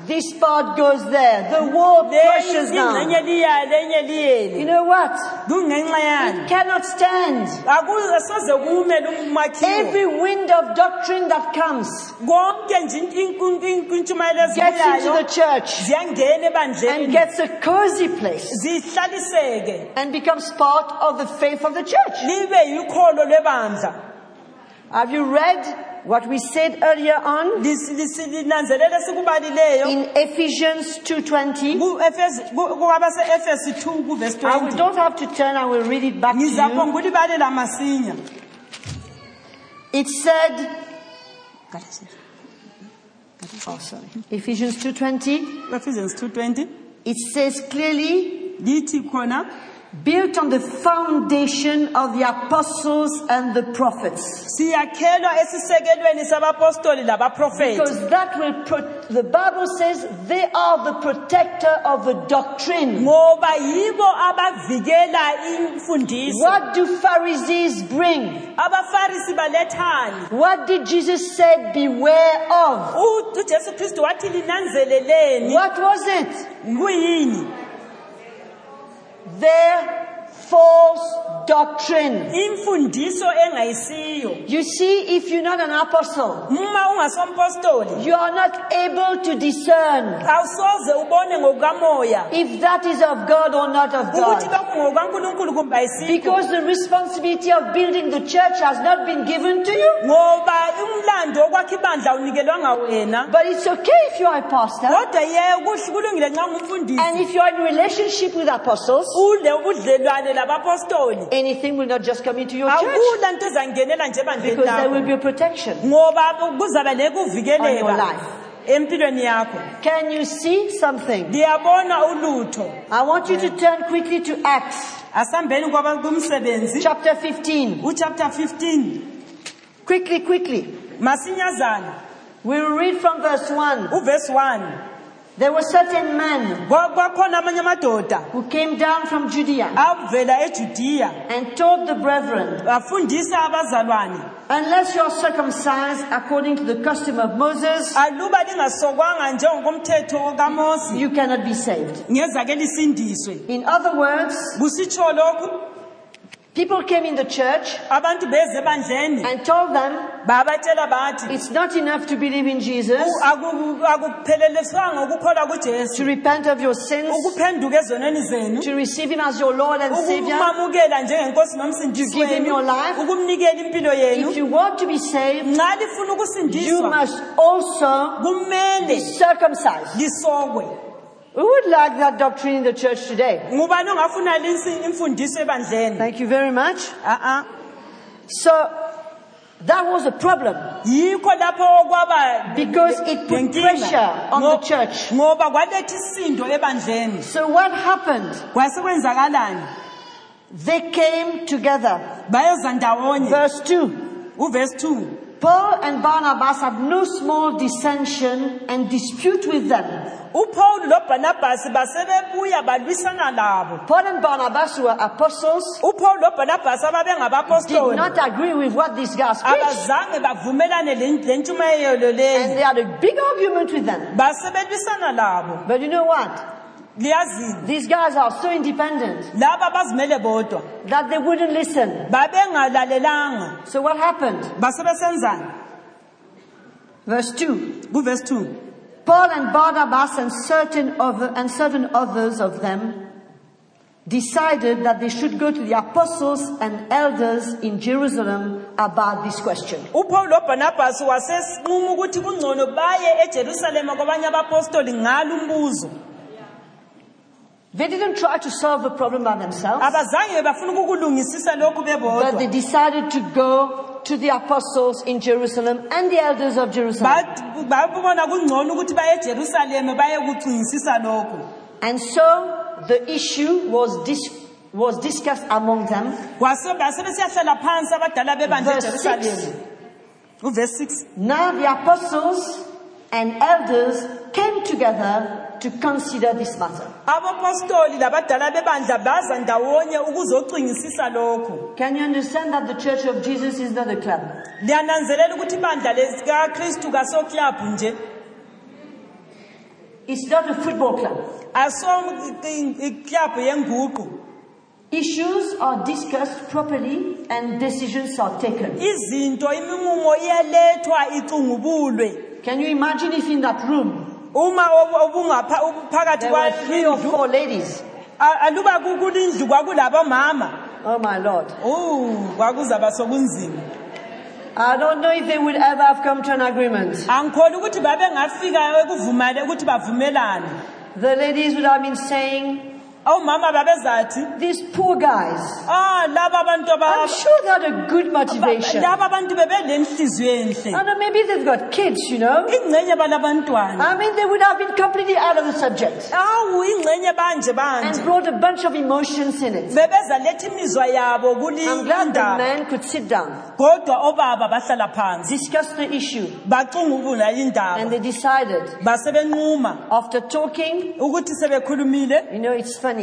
This part goes there, the wall down. liyale You know what? It cannot stand. Aku- asoze kumele umakhiwo Every wind of doctrine that comes konke nje inku- inku- gets into the church and gets a cozy place and becomes part of the faith of the church. libe yikholo lwebandla Have you read what we said earlier on Lis- lis- linanzelele sikubalileyo. in Ephesians 2.20? kwabase-efesi 2 kuvesi I will- 20 don't have to turn, I will read it back to you. ngizaphonga ulibalela masinya. It said, oh sorry, Ephesians 2.20, Ephesians 2:20 it says clearly, lithi khona built on the foundation of the apostles and the prophets. siyakhelwa esisekelweni sabapostoli labaprofethi Because that will, pro- the Bible says they are the protector of the doctrine. ngoba yibo abavikela imfundiso What do Pharisees bring? abafarisi balethani What did Jesus say beware of? U- ujesu kristu wathi linanzeleleni What was it? kuyini Their false doctrine. imfundiso engayisiyo You see, if you're not an apostle, uma ungasompostoli you are not able to discern awusoze ubone ngokukamoya if that is of God or not of ukuthi God. kumbe ayisikho Because the responsibility of building the church has not been given to you. ngoba umlando wokwakha ibandla unikelwanga wena But it's okay if you are a pastor kodwa ye kuhle kulungile nxa ungumfundisi and if you are in relationship with apostles, ule ubudlelwane labapostoli anything will not just come into your church akula nto ezangenela nje because there will be a protection. ngoba kuzaba On your nekuvikeleka life. empilweni yakho Can you see something? ndiyabona ulutho I want you to turn quickly to Acts asambeni kwaba- kumsebenzi chapter 15. uchapter 15 Quickly, quickly. masinyazana We will read from verse 1. uvesi 1 There were certain men kwakhona amanye amadoda who came down from Judea avela ejudiya and taught the brethren, bafundisa abazalwane unless you are circumcised according to the custom of Moses, aluba lingasokwanga njengokomthetho kamosi you cannot be saved. lisindiswe In other words, kusitsho lokhu People came in the church abantu beze ebandleni and told them babatshela bathi it's not enough to believe in Jesus, "Aku- akukupheleliswanga ukukholwa to kujesu repent of your sins, ukuphenduka ezonweni zenu. To receive Him as your Lord and Savior. ukumamukela njengenkosi nomsindisi To give him wenu. your life. ukumnikela impilo yenu. If you want to be saved, nxa lifuna you ukusindiswa must also be circumcised. lisokwe Who would like that doctrine in the church today? ngubani ongafuna linsi- imfundiso ebandleni Thank you very much. a-a So that was a problem yikho lapho okwaba because it put lenkinga. pressure on the Ngo- church. ngoba kwaletha isindo ebandleni So what happened? kwasekwenzakalani They came together. ndawonye Verse 2. uvesi 2 Paul and Barnabas had no small dissension and dispute with them. upawuli lobhanabhasi basebebuya balwisana labo Paul and Barnabas, were apostles, did not agree with what these guys preached. abazange bavumelane le le ntshumayelo And they had a big argument with them. But you know what? Liyazini These guys are so independent laba bazimele bodwa that they wouldn't listen. babengalalelanga So what happened? basebesenzani Verse 2. kuvesi 2 Paul and Barnabas and certain other and certain others of them decided that they should go to the apostles and elders in Jerusalem about this question. upawuli lobhanabhasi wasesinquma ukuthi kungcono baye ejerusalema kwabanye abapostoli ngalo umbuzo They didn't try to solve the problem by themselves, abazange bafuna ukukulungisisa lokhu but they bebodwa decided to go to the apostles in Jerusalem and the elders of Jerusalem. Ba- babona kungcono ukuthi baye ejerusalema baye lokhu. And so the issue was dis- was discussed among them. Kwase- basebesiyahlala phansi abadala bebandla Verse ejerusalema uvesi 6 Now the apostles and elders came together to consider this matter. abapostoli labadala bebandla baza ndawonye ukuzocingisisa lokhu Can you understand that the Church of Jesus is not a club? liyananzelela ukuthi ibandla likakristu kasoklabhu nje It's not a football club. yenguqu Issues are discussed properly and decisions are taken. izinto iminqumo iyalethwa icungubulwe Can you imagine if in that room uma there were three or four ladies? aluba kulindlu kwakulabomama Oh my Lord. Oh, kwakuzaba sokunzima I don't know if they would ever have come to an agreement. angikholi ukuthi babengafika ekuvumale ukuthi bavumelane The ladies would have been saying, omama babezathi these poor guys, ah laba abantu I'm aba- sure they had a good motivation. laba abantu bebelenhliziyo enhle. I know maybe they've got kids, you know. ingxenye balabantwana I mean, they would have been completely out of the subject. Awu ingxenye banje and banje brought a bunch of emotions in it. bebeza letha imizwa yabo I'm glad the kulindaba men could sit down, kodwa obaba bahlala phansi. Discuss the issue, and indaba. They decided basebenquma. after talking, ukuthi sebekhulumile. you know, it's funny.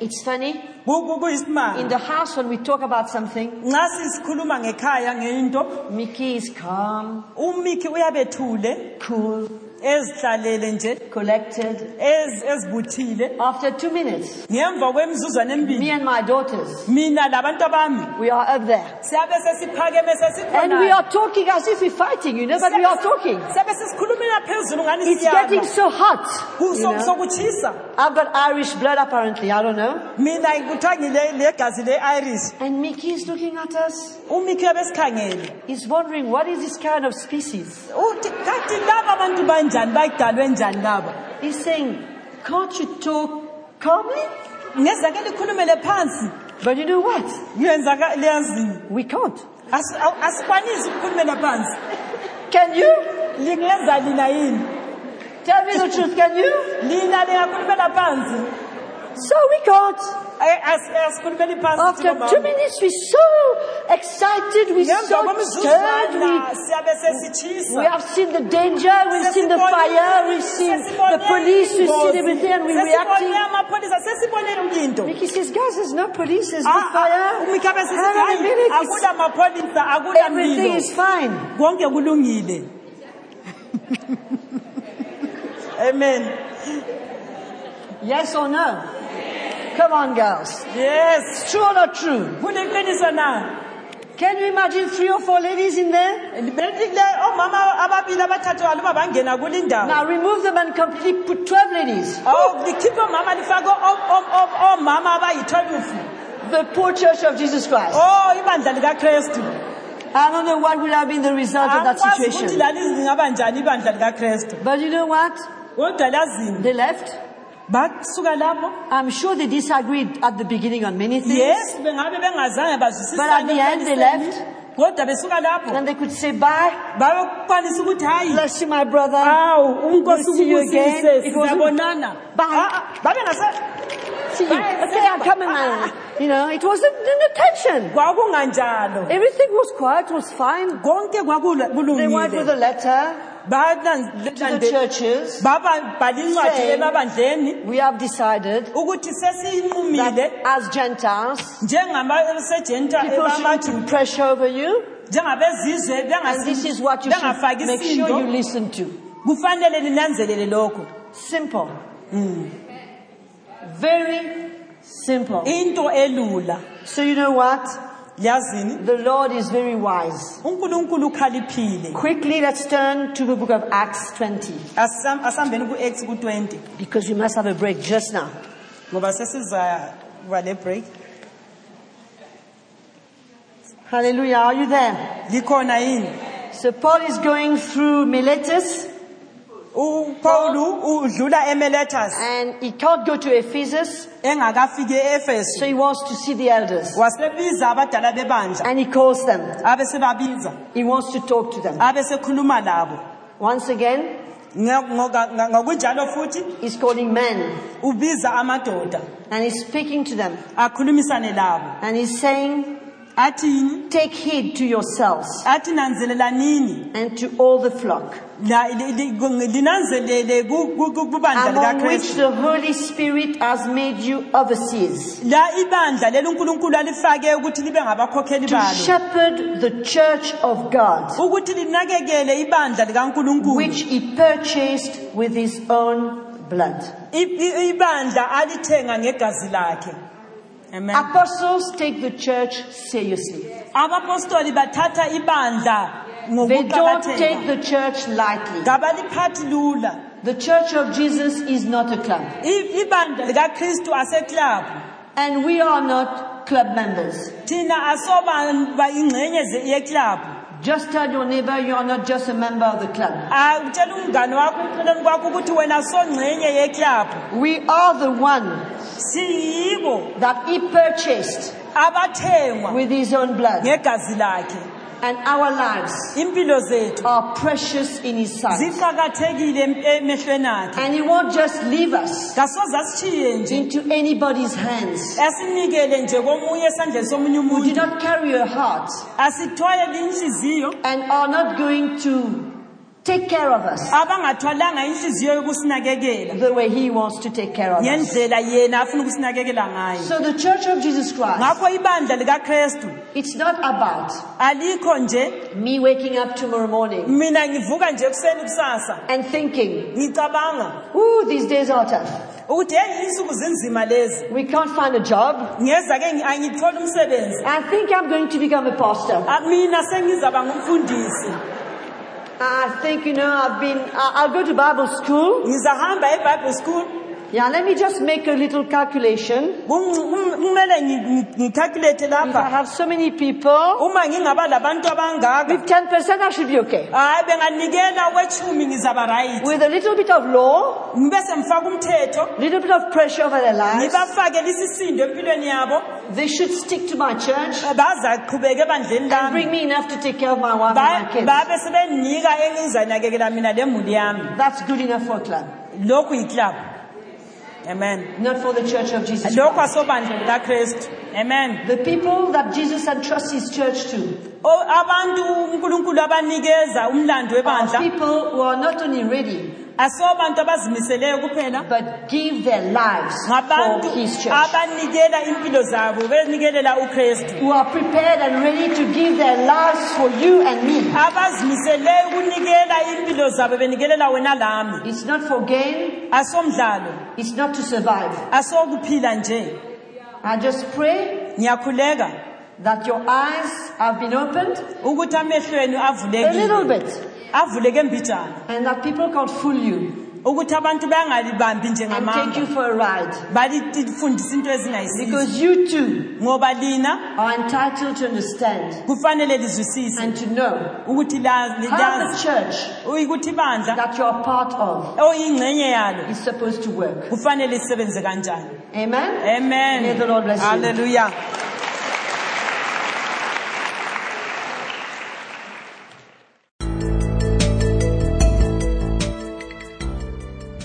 It's funny. ku- ku- In the house, when we talk about something, nxa sisikhuluma ngekhaya ngento Mickey is calm, umikhi uyabethule. cool, ezihlalele nje collected. ez- ezibuthile After two minutes, ngemva kwemizuzwana me emibili and my daughters, mina labantu abami we are up there. siyabe sesiphakeme And we are talking as if we're fighting, you know, but we are talking. siyabe sesikhulumela phezulu ngani It's getting so hot. you Kuso- know. sokutshisa I've got Irish blood apparently, I don't know. mina legazi le-irish And Mickey is looking at us. uyabesikhangele He's wondering, what is this kind of species? uthi kathi laba abantu banjani bayidalwe njani laba He's saying, can't you talk calmly? ngezake likhulumele phansi But you know what? liyenzaka liyazini We can't. Asi- awu- asikwanisi ukukhulumela phansi Can you? lingenza lina yini Tell me the truth, can you? lina lingakhulumela phansi So we can't. Ay- asi- asikhulumeli phansi After two minutes, we're so excited, we're so stirred. We, we have seen the danger, we've seen the fire, we've seen the police, we've seen everything, and we're reacting. sesibone amapholisa sesibonele Mickey says, guys, there's no police, there's no Ah, ah, fire. Hang a minute, it's- akula mapholisa akula everything is fine. amen Yes or no? Come on, girls. yes True or not true? kuliqiniso na Can you imagine three or four ladies in there? le omama oh, ababili abathathu aluba bangena kulindawo Now remove them and completely put 12 ladies. Oh, awu likhiphe omama lifake o- o- o- omama abayi-12 The poor church of Jesus Christ. oh ibandla likakristu I don't know what would have been the result of that akwazi ukuthi situation. lali zingaba njani ibandla likakristu But you know what? kodwa lazini They left. Lapho I'm sure they disagreed at the beginning on many things. yes But at the end they left. kodwa besuka lapho And they could say bye. babekwanisa ukuthi hayi Bless you, my brother. awu unkosi We'll see you again. ukubusise It wasn't- sizabonana Bye. Babengase See you. Okay, I'm coming, man. You know, it wasn't an attention. kwakunganjalo Everything was quiet, was fine. konke They went with kwakulungile a letter to the churches. incwadi saying- We have decided ukuthi that as Gentiles, njengamasejenta people shouldn't pressure over you. njengabezizwe And this is what you should bengafaki make sure you isindo listen to. kufanele ninanzelele lokho Simple. Mm. Very simple. into elula So you know what? yazini The Lord is very wise. unkulunkulu ukhaliphile Quickly, let's turn to the book of Acts 20 Asam- asambeni ku-x ku-20 because we must have a break just now. ngoba sesizakuba le break Hallelujah. Are you there? likhona yini So Paul is going through Miletus upawulu udlula emeletus and he can't go to Ephesus, engakafiki so he wants to see the elders. wasebiza abadala bebandla. And he calls them. He wants to talk to them. labo Once again, ngokunjalo futhi he's calling men. ubiza amadoda. And he's speaking to them. akhulumisane labo And he's saying, athini Take heed to yourselves athi nanzelelanini and to all the flock, La- li- li- linanzelele ku- ku- ku- kubandla among which likakristu the Holy Spirit has made you overseers, la ibandla leli unkulunkulu alifake ukuthi libe ngabakhokheli to balo. shepherd the church of God, ukuthi linakekele ibandla likankulunkulu which he purchased with his own blood. I- i- ibandla alithenga ngegazi lakhe amen Apostles take the church seriously. abapostoli bathatha ibandla They don't take the church lightly. kabaliphathi lula The church of Jesus is not a club. Ibandla likakristu aseklabu And we are not club members. thina asoba ze- yeklabu Just tell your neighbor you are not just a member of the club. Ah, umngane wakho eceleni kwakho ukuthi wena songxenye yeklabu We are the one siyibo that he purchased abathengwa with his own blood. ngegazi lakhe And our lives impilo zethu are precious in his sight. ziqakathekile emehlweni akhe And he won't just leave us kasoze asishiye nje into anybody's hands. asinikele nje komunye esandleni somunye Who did umuntu not carry a heart inhliziyo and are not going to take care of us abangathwalanga inhliziyo yokusinakekela the way he wants to take care of us. yena afuna ukusinakekela ngayo So the church of Jesus Christ, ngakho ibandla likakristu it's not about alikho nje me waking up tomorrow morning mina ngivuka nje ekuseni kusasa and thinking, ngicabanga ooh, these days are tough. ukuthi heyi insuku zinzima lezi We can't find a job. ngeza ke ngi- angitholi umsebenzi I think I'm going to become a pastor. Mina sengizaba ngumfundisi I think, you know, I've been, I'll go to Bible school. ngizahamba Bible school Yeah, let me just make a little calculation. Kumele ngicalculate If I lapha. have so many people, uma ngingaba labantu abangaka. With 10% I should be okay. hayi benganikela kwechumi ngizaba right. With a little bit of law, umthetho. little bit of pressure over their lives, ngibafake lisisindo empilweni yabo. they should stick to my church. Eh, Bazaqhubeka ebandleni and lami. bring me enough to take care of my wife and my kids. babe sebenika engizanakekela mina lemuli yami. That's good enough for a club, lokhu amen. Not for the church of Jesus Christ. likakristu amen. The people that Jesus entrusts his church to abantu unkulunkulu abanikeza umlando are webandla people who are not only ready, asobantu abazimiseleyo kuphela. but give their lives ngabantu for his church. abanikela impilo zabo benikelela ukristu. Who are prepared and ready to give their lives for you and me. abazimiseleyo ukunikela impilo zabo benikelela wena lami. It's not for gain, asomdlalo it's not to survive. asokuphila nje. I just pray. Ngiyakhuleka that your eyes have been opened ukuthi a little avulekile bit. Avuleke mbijana and that people can't fool you. Ukuthi abantu bangalibambi and take njengamanga you for a ride. balifundisa into ezingayisizo. Because you too ngoba lina are entitled to understand kufanele lizwisise and to know ukuthi la- how the church ukuthi ibandla that you're part of oyingxenye yalo is supposed to work. kufanele isebenze kanjani. Amen? amen. May the Lord bless you. haleluya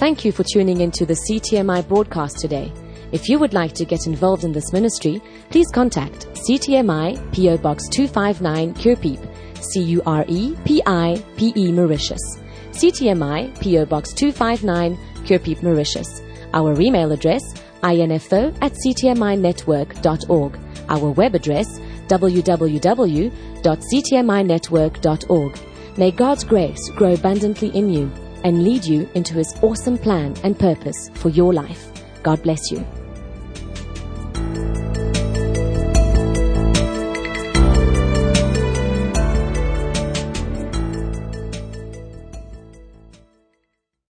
Thank you for tuning into the CTMI broadcast today. If you would like to get involved in this ministry, please contact CTMI PO Box 259 Curepipe, C U R E P I P E Mauritius. CTMI PO Box 259 Curepipe Mauritius. Our email address info at ctminetwork.org. Our web address www.ctminetwork.org. May God's grace grow abundantly in you and lead you into his awesome plan and purpose for your life. God bless you.